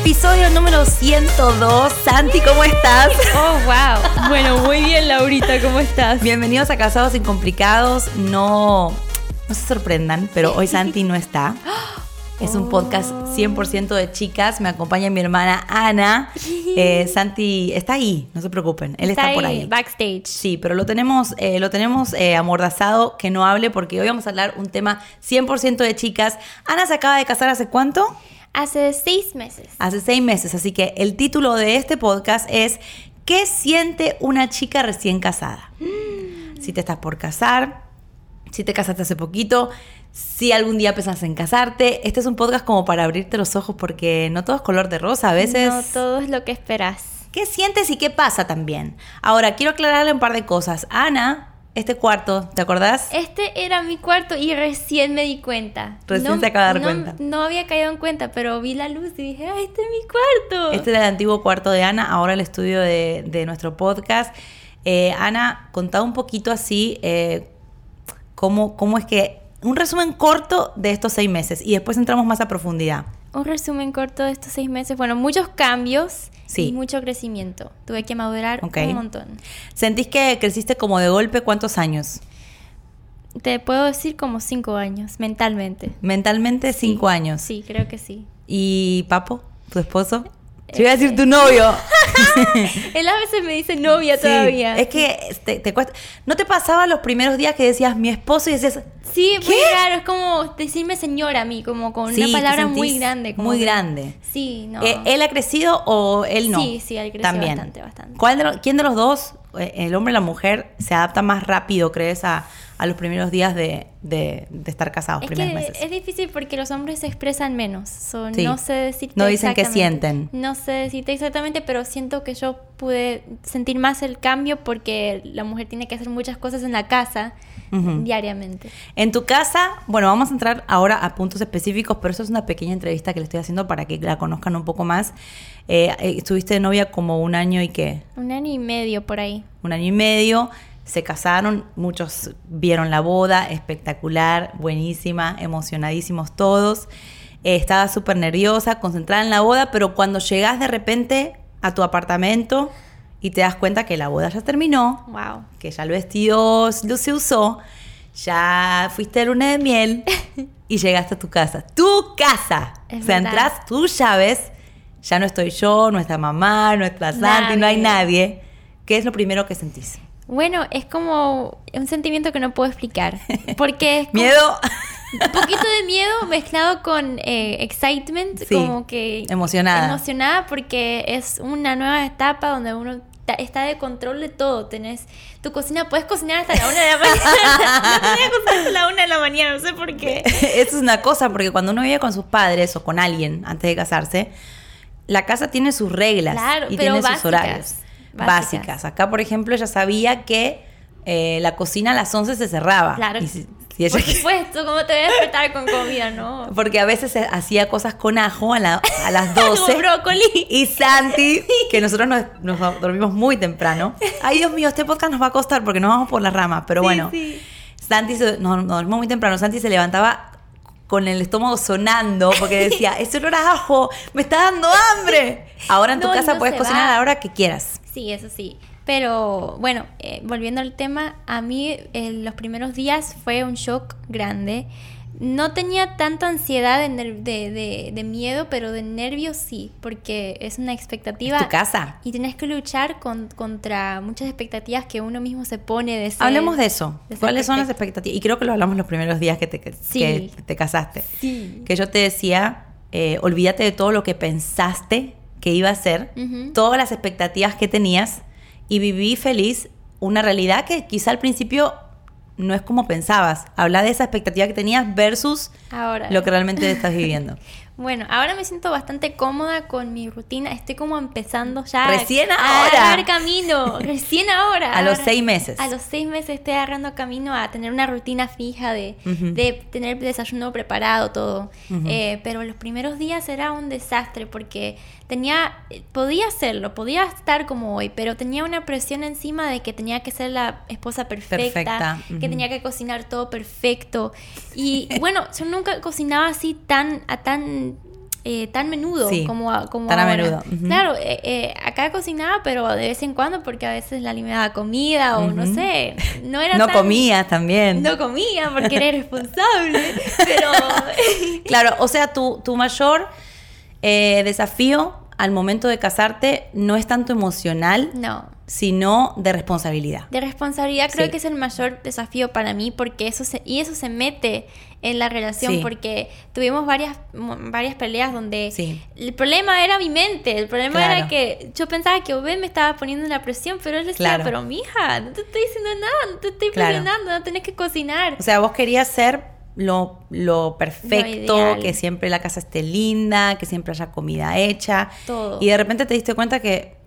Episodio número 102. Santi, ¿cómo estás? Oh, wow. Bueno, muy bien, Laurita, ¿cómo estás? Bienvenidos a Casados Sin Complicados. No, no se sorprendan, pero hoy Santi no está. Es un podcast 100% de chicas. Me acompaña mi hermana Ana. Eh, Santi está ahí, no se preocupen. Él está, por ahí. Backstage. Sí, pero lo tenemos, eh, lo tenemos eh, amordazado que no hable porque hoy vamos a hablar un tema 100% de chicas. Ana se acaba de casar hace cuánto? Hace seis meses. Hace seis meses. Así que el título de este podcast es ¿Qué siente una chica recién casada? Si te estás por casar, si te casaste hace poquito, si algún día pensás en casarte. Este es un podcast como para abrirte los ojos porque no todo es color de rosa. A veces... No todo es lo que esperas. ¿Qué sientes y qué pasa también? Ahora, quiero aclararle un par de cosas. Ana, este cuarto, ¿te acordás? Este era mi cuarto y recién me di cuenta. Recién se acaba de dar no, cuenta. No había caído en cuenta, pero vi la luz y dije, ¡ay, este es mi cuarto! Este era el antiguo cuarto de Ana, ahora el estudio de, de nuestro podcast. Eh, Ana, contá un poquito así eh, cómo, cómo es que... Un resumen corto de estos seis meses y después entramos más a profundidad. Un resumen corto de estos seis meses. Bueno, muchos cambios Sí. y mucho crecimiento. Tuve que madurar un montón. ¿Sentís que creciste como de golpe cuántos años? Te puedo decir como cinco años, mentalmente. Mentalmente cinco años. Sí, creo que sí. ¿Y Papo, tu esposo? Yo iba a decir tu novio. Él a veces me dice novia Sí, todavía. Es que te, te cuesta. ¿No te pasaba los primeros días que decías mi esposo y decías. Sí, ¿Qué? muy raro. Es como decirme señora a mí, como con Sí, una te palabra muy grande. como muy que- grande. Sí, no. Eh, ¿Él ha crecido o él no? Sí, sí, él creció También. bastante, bastante. ¿Cuál de los- ¿Quién de los dos, el hombre o la mujer, se adapta más rápido, crees, a, a los primeros días de, de- de estar casados, es primeros que meses? es difícil porque los hombres se expresan menos. So, Sí. No sé decirte No dicen exactamente. sienten. No sé decirte exactamente, pero siento que yo pude sentir más el cambio porque la mujer tiene que hacer muchas cosas en la casa diariamente. En tu casa, bueno, vamos a entrar ahora a puntos específicos, pero eso es una pequeña entrevista que le estoy haciendo para que la conozcan un poco más. Eh, eh, estuviste de novia como un año y qué? Un año y medio por ahí. un año y medio, se casaron, muchos vieron la boda, espectacular, buenísima, emocionadísimos todos. Eh, estaba súper nerviosa, concentrada en la boda, pero cuando llegas de repente a tu apartamento y te das cuenta que la boda ya terminó, Wow. que ya el vestido lo se usó, ya fuiste de luna de miel y llegaste a tu casa. ¡Tu casa! Es o sea, verdad. entras tus llaves, ya no estoy yo, nuestra mamá, nuestra Santi, no hay Nadie. ¿Qué es lo primero que sentís? Bueno, es como un sentimiento que no puedo explicar. Porque es como- Miedo, un poquito de miedo mezclado con eh, excitement, Sí, como que emocionada. emocionada porque es una nueva etapa donde uno está de control de todo. Tenés tu cocina, puedes cocinar hasta la una de la mañana. no tenía cocinar hasta la una de la mañana, no sé por qué. eso es una cosa, porque cuando uno vive con sus padres o con alguien antes de casarse, la casa tiene sus reglas Claro, y tiene sus horarios. Básicas. básicas. Acá, por ejemplo, ella sabía que eh, la cocina a las 11 se cerraba. Claro. Y si- si ella- Por supuesto, ¿cómo te voy a despertar con comida, no? porque a veces hacía cosas con ajo a, la- a las 12. Como brócoli. Y Santi, que nosotros nos, nos dormimos muy temprano. Ay, Dios mío, este podcast nos va a costar porque nos vamos por las ramas. Pero Sí, bueno, sí. Santi se, nos, nos dormimos muy temprano. Santi se levantaba con el estómago sonando porque decía, ese olor a ajo me está dando hambre. Ahora en tu No, casa no puedes cocinar va. a la hora que quieras. Sí, eso sí. Pero bueno, eh, volviendo al tema, a mí eh, los primeros días fue un shock grande. No tenía tanta ansiedad de, de, de- de miedo, pero de nervios sí, porque es una expectativa. ¿Es tu casa? Y tenés que luchar con- contra muchas expectativas que uno mismo se pone de ser- Hablemos de eso. ¿Cuáles son las expectativas? Y creo que lo hablamos los primeros días que te, que Sí. te casaste. Sí. Que yo te decía, eh, olvídate de todo lo que pensaste que iba a ser, todas las expectativas que tenías y viví feliz una realidad que quizá al principio no es como pensabas. Habla de esa expectativa que tenías versus Ahora. lo que realmente estás viviendo. Bueno, ahora me siento bastante cómoda con mi rutina. Estoy como empezando ya. Recién a ahora. agarrar camino. Recién ahora. A los seis meses. A los seis meses estoy agarrando camino a tener una rutina fija de, de tener desayuno preparado, todo. Eh, pero los primeros días era un desastre porque tenía. Podía hacerlo, podía estar como hoy, pero tenía una presión encima de que tenía que ser la esposa perfecta, Perfecta, que tenía que cocinar todo perfecto. Y bueno, yo nunca cocinaba así tan, a tan eh, tan menudo Sí, como, a- como tan a menudo, ujú. Claro, eh, eh, acá cocinaba, pero de vez en cuando porque a veces la me daba comida o no sé, no era No tan- comías también. No comía porque era irresponsable, pero Claro, o sea, tu, tu mayor eh, desafío al momento de casarte no es tanto emocional, no. Sino de responsabilidad. De responsabilidad creo Sí. que es el mayor desafío para mí porque eso se, y eso se mete en la relación Sí. porque tuvimos varias varias peleas donde Sí. el problema era mi mente, el problema Claro. era que yo pensaba que Obed me estaba poniendo la presión, pero él decía, Claro. pero mija, no te estoy diciendo nada, no te estoy Claro. presionando, no tenés que cocinar. O sea, vos querías ser lo, lo perfecto, que siempre la casa esté linda, que siempre haya comida hecha. Todo. Y de repente te diste cuenta que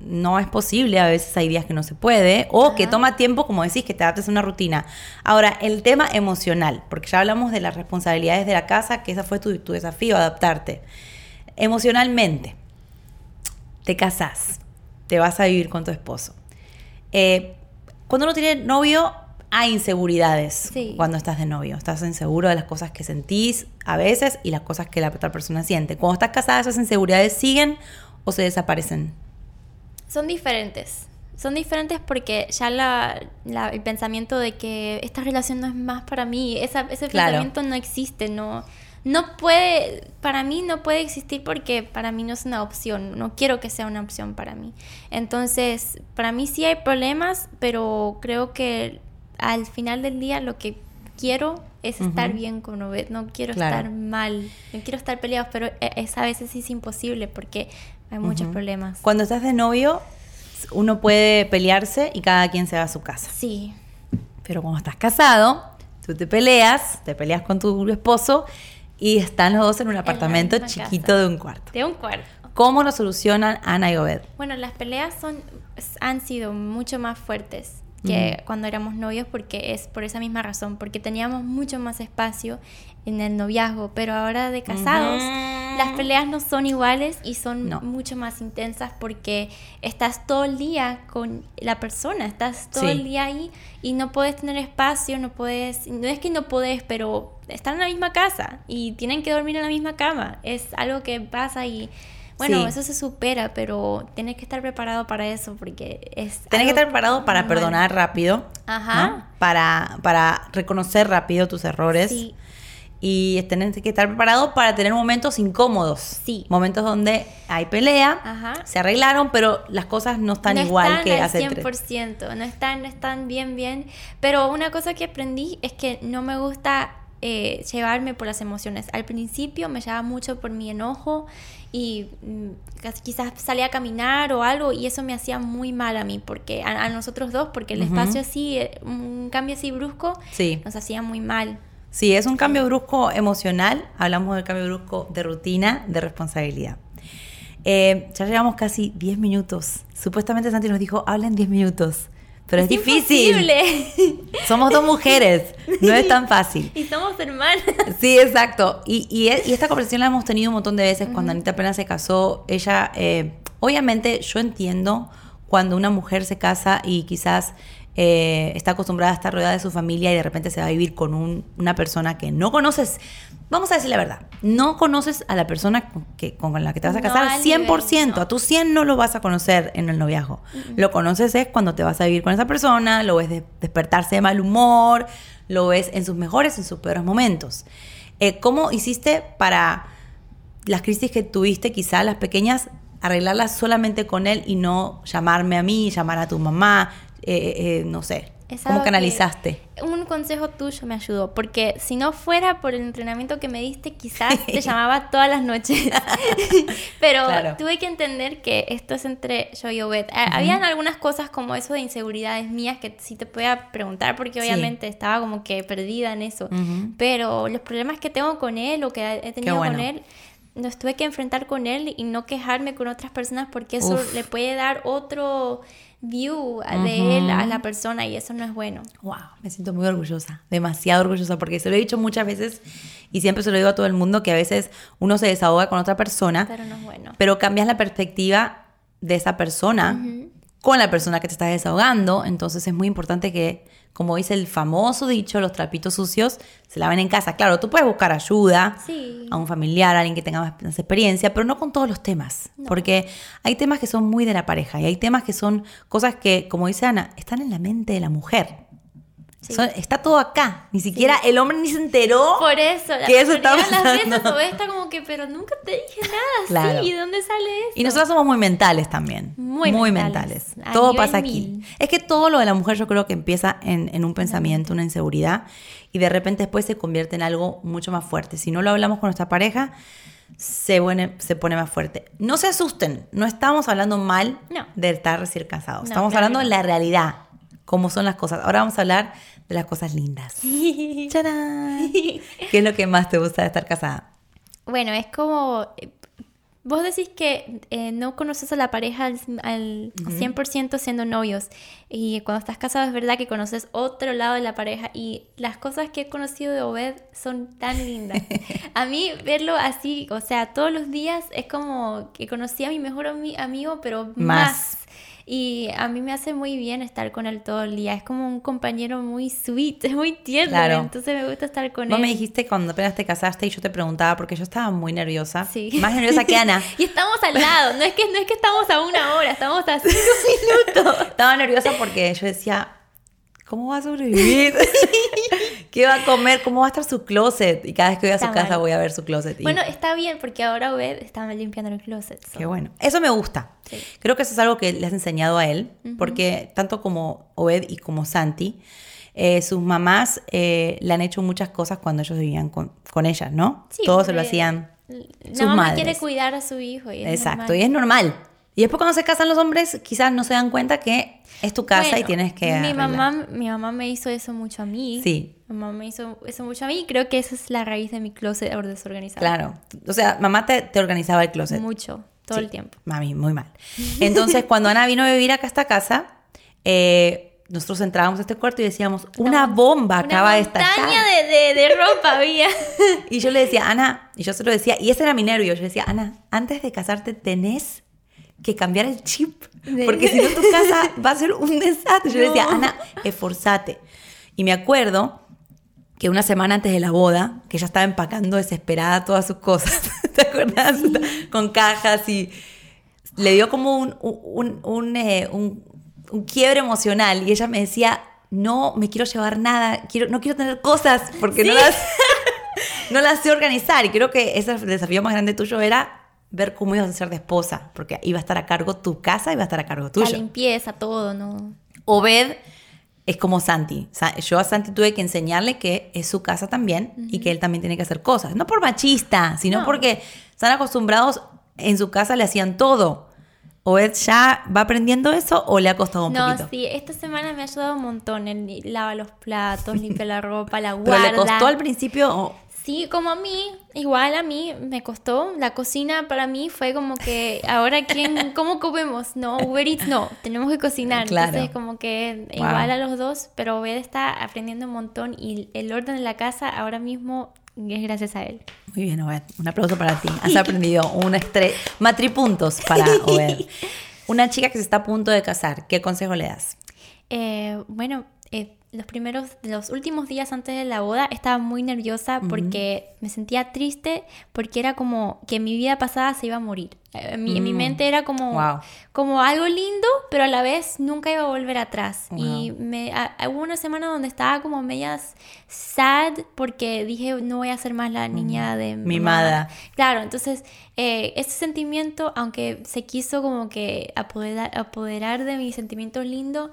no es posible, a veces hay días que no se puede, o que toma tiempo, como decís, que te adaptes a una rutina. Ahora, el tema emocional, porque ya hablamos de las responsabilidades de la casa, que esa fue tu, tu desafío, adaptarte. Emocionalmente, te casás, te vas a vivir con tu esposo. Eh, cuando uno tiene novio, hay inseguridades Sí. cuando estás de novio. Estás inseguro de las cosas que sentís a veces y las cosas que la otra persona siente. Cuando estás casada, esas inseguridades siguen o se desaparecen. Son diferentes. Son diferentes porque ya la, la- el pensamiento de que esta relación no es más para mí, esa- ese Claro. pensamiento no existe, no, no puede, para mí no puede existir porque para mí no es una opción, no quiero que sea una opción para mí. Entonces, para mí sí hay problemas, pero creo que al final del día lo que quiero es estar bien con Obed, no quiero Claro. estar mal, no quiero estar peleados, pero e- es, a veces sí es imposible porque hay muchos problemas. Cuando estás de novio, uno puede pelearse y cada quien se va a su casa. Sí, Pero cuando estás casado, tú te peleas, te peleas con tu esposo y están los dos en un apartamento chiquito casa. de un cuarto. de un cuarto. ¿Cómo lo solucionan Ana y Obed? Bueno, las peleas son, han sido mucho más fuertes que cuando éramos novios porque es por esa misma razón, porque teníamos mucho más espacio en el noviazgo, pero ahora de casados las peleas no son iguales y son No. mucho más intensas porque estás todo el día con la persona, estás todo Sí. el día ahí y no puedes tener espacio, no puedes, no es que no puedes, pero están en la misma casa y tienen que dormir en la misma cama, es algo que pasa y bueno, Sí. eso se supera, pero tienes que estar preparado para eso porque es... Tenés que estar preparado para normal. perdonar rápido. Ajá. ¿no? Para, para reconocer rápido tus errores. Sí. Y tenés que estar preparado para tener momentos incómodos. Sí. Momentos donde hay pelea, Ajá. se arreglaron, pero las cosas no están no igual están que al hace tres. 100%, no están, no están bien, bien. Pero una cosa que aprendí es que no me gusta eh, llevarme por las emociones. Al principio me llevaba mucho por mi enojo y mm, quizás salía a caminar o algo y eso me hacía muy mal a mí, porque a, a nosotros dos, porque el Ujú. espacio así, eh, un cambio así brusco, Sí. nos hacía muy mal. Sí, es un cambio brusco emocional. Hablamos del cambio brusco de rutina, de responsabilidad. Eh, ya llevamos casi 10 minutos. Supuestamente Santi nos dijo, hablen 10 minutos. Pero es, difícil. imposible. Somos dos mujeres. No es tan fácil. y somos hermanas. Sí, exacto. Y, y, e- y esta conversación la hemos tenido un montón de veces cuando Anita apenas se casó. Ella, eh, obviamente, yo entiendo cuando una mujer se casa y quizás eh, está acostumbrada a estar rodeada de su familia y de repente se va a vivir con un- una persona que no conoces. Vamos a decir la verdad, no conoces a la persona con, que, con la que te vas a No casar al 100%, nivel, no. a tu 100 no lo vas a conocer en el noviazgo. Lo conoces es cuando te vas a vivir con esa persona, lo ves de- despertarse de mal humor, lo ves en sus mejores y en sus peores momentos. Eh, ¿Cómo hiciste para las crisis que tuviste, quizá las pequeñas, arreglarlas solamente con él y no llamarme a mí, llamar a tu mamá? Eh, eh, no sé. Es ¿Cómo canalizaste? Un consejo tuyo me ayudó, porque si no fuera por el entrenamiento que me diste, quizás te llamaba todas las noches. Pero Claro. tuve que entender que esto es entre yo y Obed. Habían algunas cosas como eso de inseguridades mías que sí te podía preguntar, porque Sí. obviamente estaba como que perdida en eso. Pero los problemas que tengo con él o que he tenido bueno. con él, los tuve que enfrentar con él y no quejarme con otras personas porque eso Uf. le puede dar otro view de él a la persona y eso no es bueno. Wow, me siento muy orgullosa, demasiado orgullosa, porque se lo he dicho muchas veces y siempre se lo digo a todo el mundo que a veces uno se desahoga con otra persona, Pero no es bueno. pero cambias la perspectiva de esa persona con la persona que te estás desahogando, entonces es muy importante que como dice el famoso dicho, los trapitos sucios se lavan en casa. Claro, tú puedes buscar ayuda Sí. a un familiar, a alguien que tenga más, experiencia, pero no con todos los temas. No. Porque hay temas que son muy de la pareja y hay temas que son cosas que, como dice Ana, están en la mente de la mujer. Sí. Son- está todo acá. Ni siquiera el hombre ni se enteró. Por eso, la Que eso está de las veces pasando. Está como que, pero nunca te dije nada, Claro. sí, ¿y dónde sale eso? Y nosotros somos muy mentales también. Muy mentales. mentales. Todo pasa aquí. mil. Es que todo lo de la mujer yo creo que empieza en, en un pensamiento, una inseguridad, y de repente después se convierte en algo mucho más fuerte. Si no lo hablamos con nuestra pareja, se pone, se pone más fuerte. No se asusten, no estamos hablando mal No. de estar recién casados. No, estamos claro hablando de la realidad, cómo son las cosas. Ahora vamos a hablar de las cosas lindas. ¿Qué es lo que más te gusta de estar casada? Bueno, es como. Vos decís que eh, no conoces a la pareja al, al 100% siendo novios. Y cuando estás casado es verdad que conoces otro lado de la pareja. Y las cosas que he conocido de Obed son tan lindas. a mí verlo así, o sea, todos los días es como que conocí a mi mejor ami- amigo, pero Más. más. Y a mí me hace muy bien estar con él todo el día. Es como un compañero muy sweet, es muy tierno. Claro. Entonces me gusta estar con Vos él. me dijiste cuando apenas te casaste y yo te preguntaba porque yo estaba muy nerviosa. Sí. Más nerviosa que Ana. Y estamos al lado, no es que, no es que estamos a una hora, estamos a cinco minutos. Estaba nerviosa porque yo decía, ¿cómo va a sobrevivir? ¿Qué va a comer? ¿Cómo va a estar su closet? Y cada vez que voy a su casa voy a ver su closet. Y Bueno, está bien porque ahora Obed está limpiando el closet. so. qué bueno. Eso me gusta. Sí. Creo que eso es algo que le has enseñado a él, porque tanto como Obed y como Santi, eh, sus mamás eh, le han hecho muchas cosas cuando ellos vivían con, con ellas, ¿no? Sí, Todos se lo hacían La sus mamá madres. quiere cuidar a su hijo. Y Exacto, normal. y es normal. Y después cuando se casan los hombres, quizás no se dan cuenta que es tu casa y tienes que Mi arreglar. mamá, mi mamá me hizo eso mucho a mí. Sí. Mi mamá me hizo eso mucho a mí y creo que esa es la raíz de mi closet desorganizado. Claro. O sea, mamá te, te organizaba el closet. Mucho, todo Sí. el tiempo. Mami, muy mal. Entonces, cuando Ana vino a vivir acá a esta casa, eh, nosotros entrábamos a este cuarto y decíamos, una bomba acaba Una de estallar. de, de, de ropa había. Y yo le decía, Ana, y yo se lo decía, y ese era mi nervio, yo le decía, Ana, antes de casarte tenés que cambiar el chip, porque si no tu casa va a ser un desastre. Yo le decía, No. Ana, esforzate. Y me acuerdo que una semana antes de la boda, que ella estaba empacando desesperada todas sus cosas, ¿te acuerdas? Con cajas y le dio como un, un, un, eh, un- un quiebre emocional y ella me decía, no me quiero llevar nada, quiero, no quiero tener cosas porque no, las, no las sé organizar. Y creo que ese desafío más grande tuyo era ver cómo ibas a ser de esposa, porque iba a estar a cargo tu casa, iba a estar a cargo La tuyo. limpieza, todo, ¿no? Obed es como Santi. Sa- Yo a Santi tuve que enseñarle que es su casa también y que él también tiene que hacer cosas. No por machista, sino No. porque están acostumbrados, en su casa le hacían todo. ¿Obed ya va aprendiendo eso o le ha costado un No, poquito? sí, esta semana me ha ayudado un montón. Él lava los platos, limpia la ropa, la Pero guarda. le costó al principio. Sí, como a mí, igual a mí me costó. La cocina para mí fue como que, ahora quién, ¿cómo comemos? No, Uber Eats no, tenemos que cocinar. Claro. Entonces como que Wow. igual a los dos, pero Obed está aprendiendo un montón y el orden de la casa ahora mismo es gracias a él. Muy bien, Obed. Un aplauso para ti. Has aprendido un estrés. Matripuntos para Obed. Una chica que se está a punto de casar, ¿qué consejo le das? Eh, bueno, los primeros, los últimos días antes de la boda estaba muy nerviosa porque me sentía triste porque era como que mi vida pasada se iba a morir. Eh, En mi, en mi Mm. mente era como, Wow. como algo lindo, pero a la vez nunca iba a volver atrás. Wow. Y me, a- hubo una semana donde estaba como medias sad porque dije no voy a ser más la niña de mi Mimada. mamá. Claro, entonces eh, ese sentimiento, aunque se quiso como que apoderar, apoderar de mis sentimientos lindos,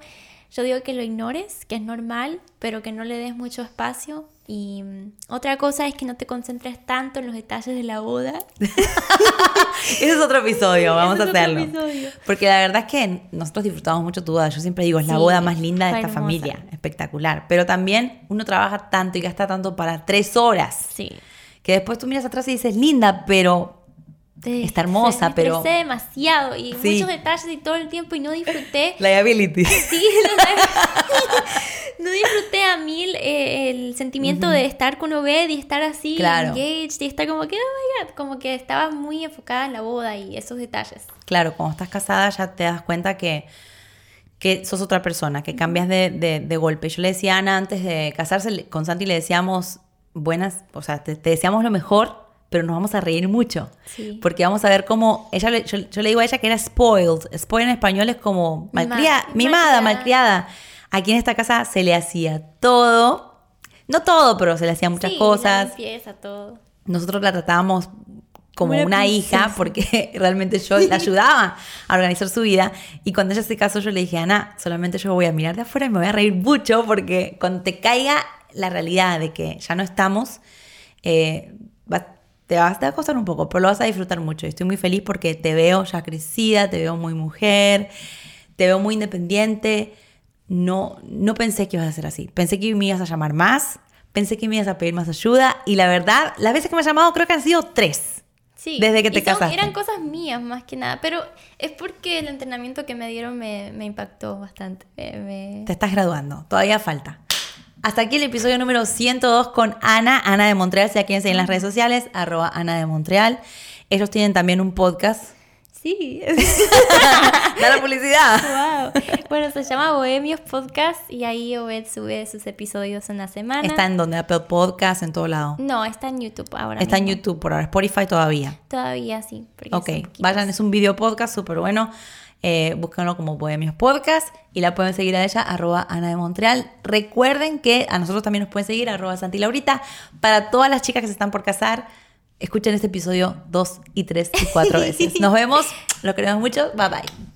yo digo que lo ignores, que es normal, pero que no le des mucho espacio. Y mm, otra cosa es que no te concentres tanto en los detalles de la boda. Ese es otro episodio, vamos a es otro hacerlo. episodio. Porque la verdad es que nosotros disfrutamos mucho tu boda. Yo siempre digo, es la Sí, boda más linda de esta hermosa. familia. Espectacular. Pero también uno trabaja tanto y gasta tanto para tres horas. Sí. Que después tú miras atrás y dices, linda, pero Está hermosa, me pero- demasiado y Sí. muchos detalles y todo el tiempo y no disfruté. liability. Sí, no, no disfruté a mil eh, el sentimiento de estar con Obed y estar así Claro. engaged y estar como que, oh my god, como que estaba muy enfocada en la boda y esos detalles. Claro, cuando estás casada ya te das cuenta que que sos otra persona, que cambias de, de- de golpe. Yo le decía a Ana antes de casarse, con Santi le decíamos buenas, o sea, te, te deseamos lo mejor, pero nos vamos a reír mucho. Sí. Porque vamos a ver cómo, ella, le- yo, yo le digo a ella que era spoiled. Spoiled en español es como malcriada, mimada, malcriada. malcriada. Aquí en esta casa se le hacía todo. No todo, pero se le hacían muchas Sí, cosas. limpieza, todo. Nosotros la tratábamos como una una hija porque realmente yo la ayudaba a organizar su vida. Y cuando ella se casó, yo le dije, Ana, solamente yo voy a mirar de afuera y me voy a reír mucho porque cuando te caiga la realidad de que ya no estamos, eh, va- te, vas, te va a costar un poco, pero lo vas a disfrutar mucho. Y estoy muy feliz porque te veo ya crecida, te veo muy mujer, te veo muy independiente. No, no pensé que ibas a ser así. Pensé que me ibas a llamar más, pensé que me ibas a pedir más ayuda. Y la verdad, las veces que me has llamado creo que han sido tres. Sí. Desde que te y son- casaste. Eran cosas mías más que nada, pero es porque el entrenamiento que me dieron me, me impactó bastante. Me- me- Te estás graduando, todavía falta. Hasta aquí el episodio número 102 con Ana, Ana de Montreal, si a quieren seguir en las redes sociales, arroba Ana de Montreal. Ellos tienen también un podcast. Sí. Da la publicidad. wow. Bueno, se llama Bohemios Podcast y ahí Obed sube sus episodios en la semana. Está en donde Apple Podcast, en todo lado. No, está en YouTube ahora. Está en. YouTube por ahora, Spotify todavía. Todavía sí. Ok, vayan, es un video podcast súper bueno. Eh, búsquenlo como Bohemios Podcast y la pueden seguir a ella, arroba Ana de Montreal. Recuerden que a nosotros también nos pueden seguir, arroba Santi Laurita. Para todas las chicas que se están por casar, escuchen este episodio dos y tres y cuatro veces. Nos vemos, lo queremos mucho, bye bye.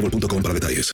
boostmobile.com para detalles.